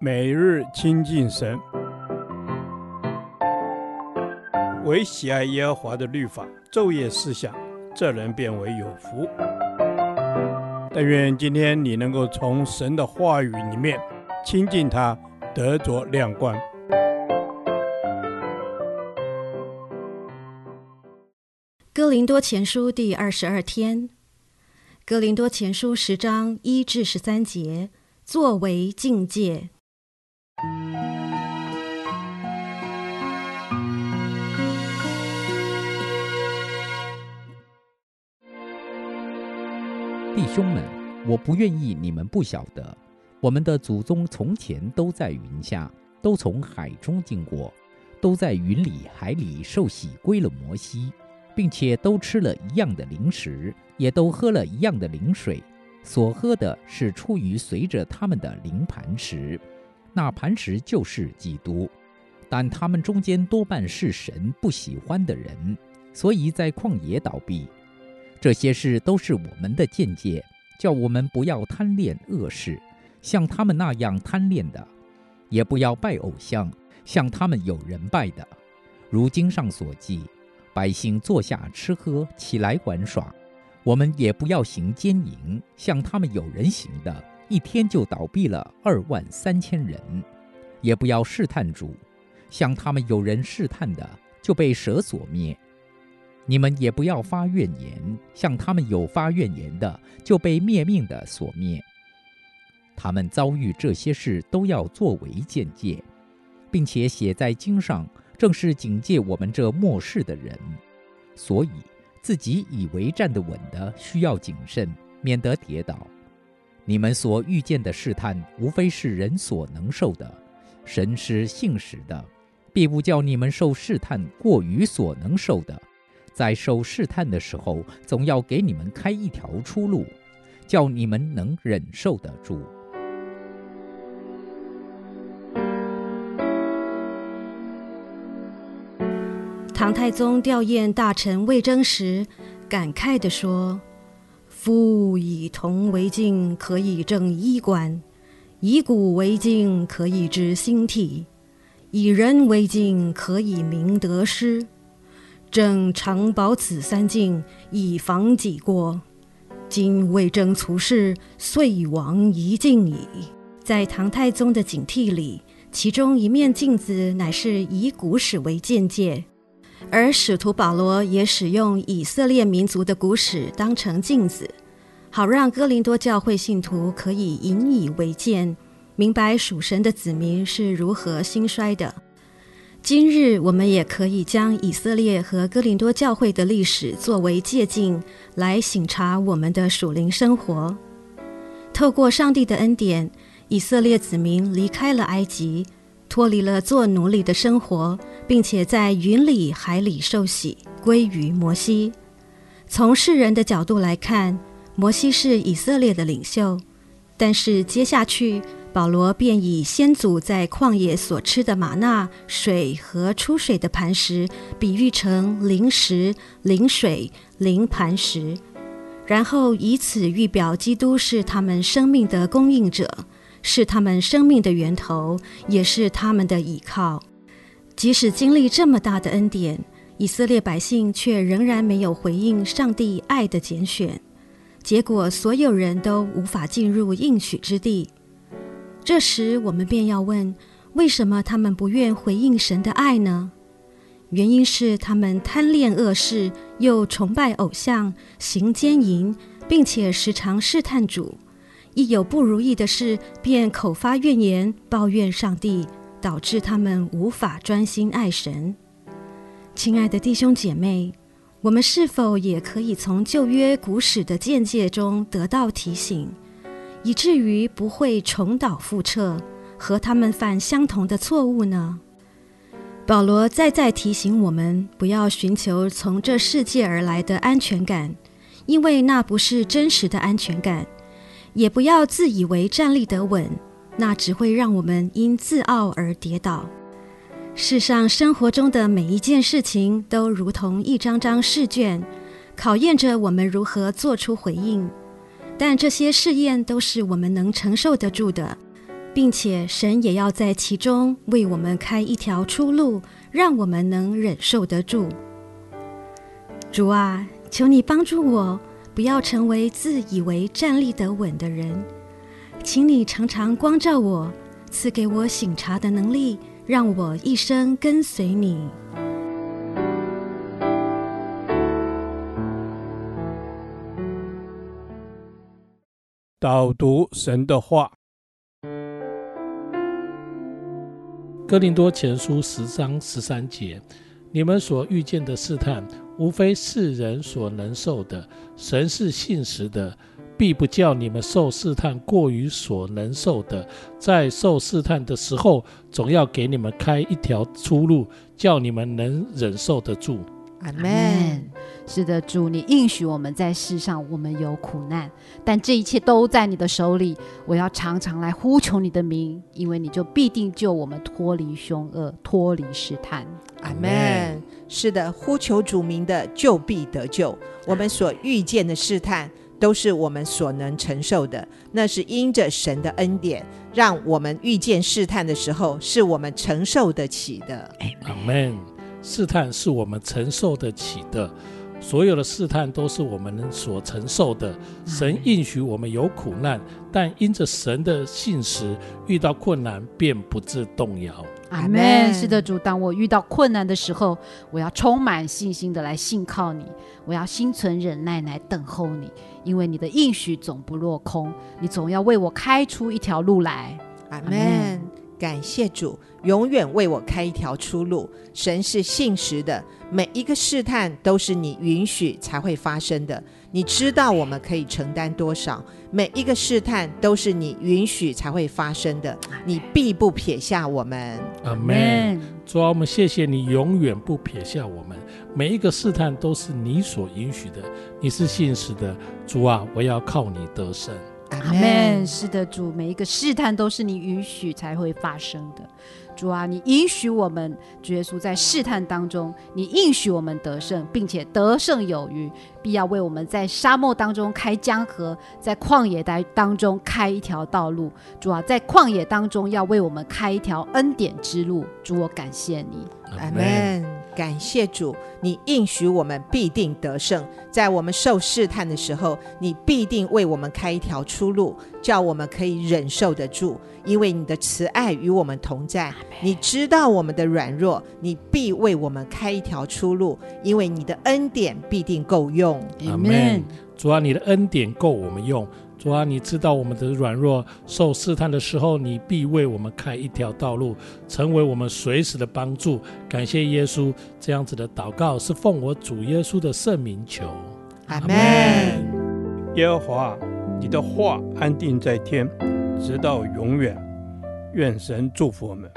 每日亲近神，唯喜爱耶和华的律法，昼夜思想，这人便为有福。但愿今天你能够从神的话语里面亲近他，得着亮光。哥林多前书第二十二天，哥林多前书十章一至十三节，作为境界。弟兄们，我不愿意你们不晓得，我们的祖宗从前都在云下，都从海中经过，都在云里海里受洗归了摩西，并且都吃了一样的灵食，也都喝了一样的灵水，所喝的是出于随着他们的灵磐石。那磐石就是基督，但他们中间多半是神不喜欢的人，所以在旷野倒闭。这些事都是我们的见解，叫我们不要贪恋恶事，像他们那样贪恋的；也不要拜偶像，像他们有人拜的。如经上所记，百姓坐下吃喝，起来玩耍。我们也不要行奸淫，像他们有人行的。一天就倒闭了二万三千人，也不要试探主，像他们有人试探的，就被蛇所灭。你们也不要发怨言，像他们有发怨言的，就被灭命的所灭。他们遭遇这些事，都要作为鉴戒，并且写在经上，正是警戒我们这末世的人。所以自己以为站得稳的，需要谨慎，免得跌倒。你们所遇见的试探，无非是人所能受的。神是信实的，必不叫你们受试探过于所能受的。在受试探的时候，总要给你们开一条出路，叫你们能忍受得住。唐太宗吊唁大臣魏征时，感慨地说。夫以铜为镜，可以正衣冠；以古为镜，可以知兴替；以人为镜，可以明得失。朕常保此三镜，以防己过。今魏征猝逝，遂亡一镜矣。在唐太宗的警惕里，其中一面镜子乃是以古史为鉴戒。而使徒保罗也使用以色列民族的古史当成镜子，好让哥林多教会信徒可以引以为鉴，明白属神的子民是如何兴衰的。今日我们也可以将以色列和哥林多教会的历史作为借镜，来省察我们的属灵生活。透过上帝的恩典，以色列子民离开了埃及。脱离了做奴隶的生活，并且在云里海里受洗，归于摩西。从世人的角度来看，摩西是以色列的领袖。但是接下去，保罗便以先祖在旷野所吃的玛纳、水和出水的磐石，比喻成灵石、灵水、灵磐石，然后以此预表基督是他们生命的供应者。是他们生命的源头，也是他们的依靠。即使经历这么大的恩典，以色列百姓却仍然没有回应上帝爱的拣选，结果所有人都无法进入应许之地。这时，我们便要问：为什么他们不愿回应神的爱呢？原因是他们贪恋恶事，又崇拜偶像，行奸淫，并且时常试探主。一有不如意的事，便口发怨言，抱怨上帝，导致他们无法专心爱神。亲爱的弟兄姐妹，我们是否也可以从旧约古史的见解中得到提醒，以至于不会重蹈覆辙，和他们犯相同的错误呢？保罗再再提醒我们，不要寻求从这世界而来的安全感，因为那不是真实的安全感。也不要自以为站立得稳，那只会让我们因自傲而跌倒。世上生活中的每一件事情都如同一张张试卷，考验着我们如何做出回应。但这些试验都是我们能承受得住的，并且神也要在其中为我们开一条出路，让我们能忍受得住。主啊，求你帮助我，不要成为自以为站立得稳的人。请你常常光照我，赐给我醒察的能力，让我一生跟随你。导读神的话，《哥林多前书》十章十三节：你们所遇见的试探，无非是人所能受的。神是信实的，必不叫你们受试探过于所能受的。在受试探的时候，总要给你们开一条出路，叫你们能忍受得住。阿门。是的，主，你应许我们在世上我们有苦难，但这一切都在你的手里。我要常常来呼求你的名，因为你就必定救我们脱离凶恶，脱离试探。阿门。是的，呼求主名的就必得救。我们所遇见的试探都是我们所能承受的，那是因着神的恩典，让我们遇见试探的时候是我们承受得起的。阿门。试探是我们承受得起的。所有的试探都是我们所承受的。神应许我们有苦难，但因着神的信实，遇到困难便不致动摇。阿门。是的，主，当我遇到困难的时候，我要充满信心的来信靠你，我要心存忍耐来等候你，因为你的应许总不落空，你总要为我开出一条路来。阿门。感谢主，永远为我开一条出路。神是信实的，每一个试探都是你允许才会发生的。你知道我们可以承担多少？每一个试探都是你允许才会发生的。你必不撇下我们。阿门。主啊，我们谢谢你，永远不撇下我们。每一个试探都是你所允许的。你是信实的，主啊，我要靠你得胜。阿门。是的，主，每一个试探都是你允许才会发生的。主啊，你允许我们，主耶稣在试探当中，你应许我们得胜，并且得胜有余，必要为我们在沙漠当中开江河，在旷野当当中开一条道路。主啊，在旷野当中要为我们开一条恩典之路。主，我感谢你。阿门。感谢主，你应许我们必定得胜，在我们受试探的时候，你必定为我们开一条出路，叫我们可以忍受得住。因为你的慈爱与我们同在，你知道我们的软弱，你必为我们开一条出路。因为你的恩典必定够用。阿门。主啊，你的恩典够我们用。主啊，你知道我们的软弱，受试探的时候，你必为我们开一条道路，成为我们随时的帮助。感谢耶稣，这样子的祷告是奉我主耶稣的圣名求。阿门。耶和华，你的话安定在天，直到永远。愿神祝福我们。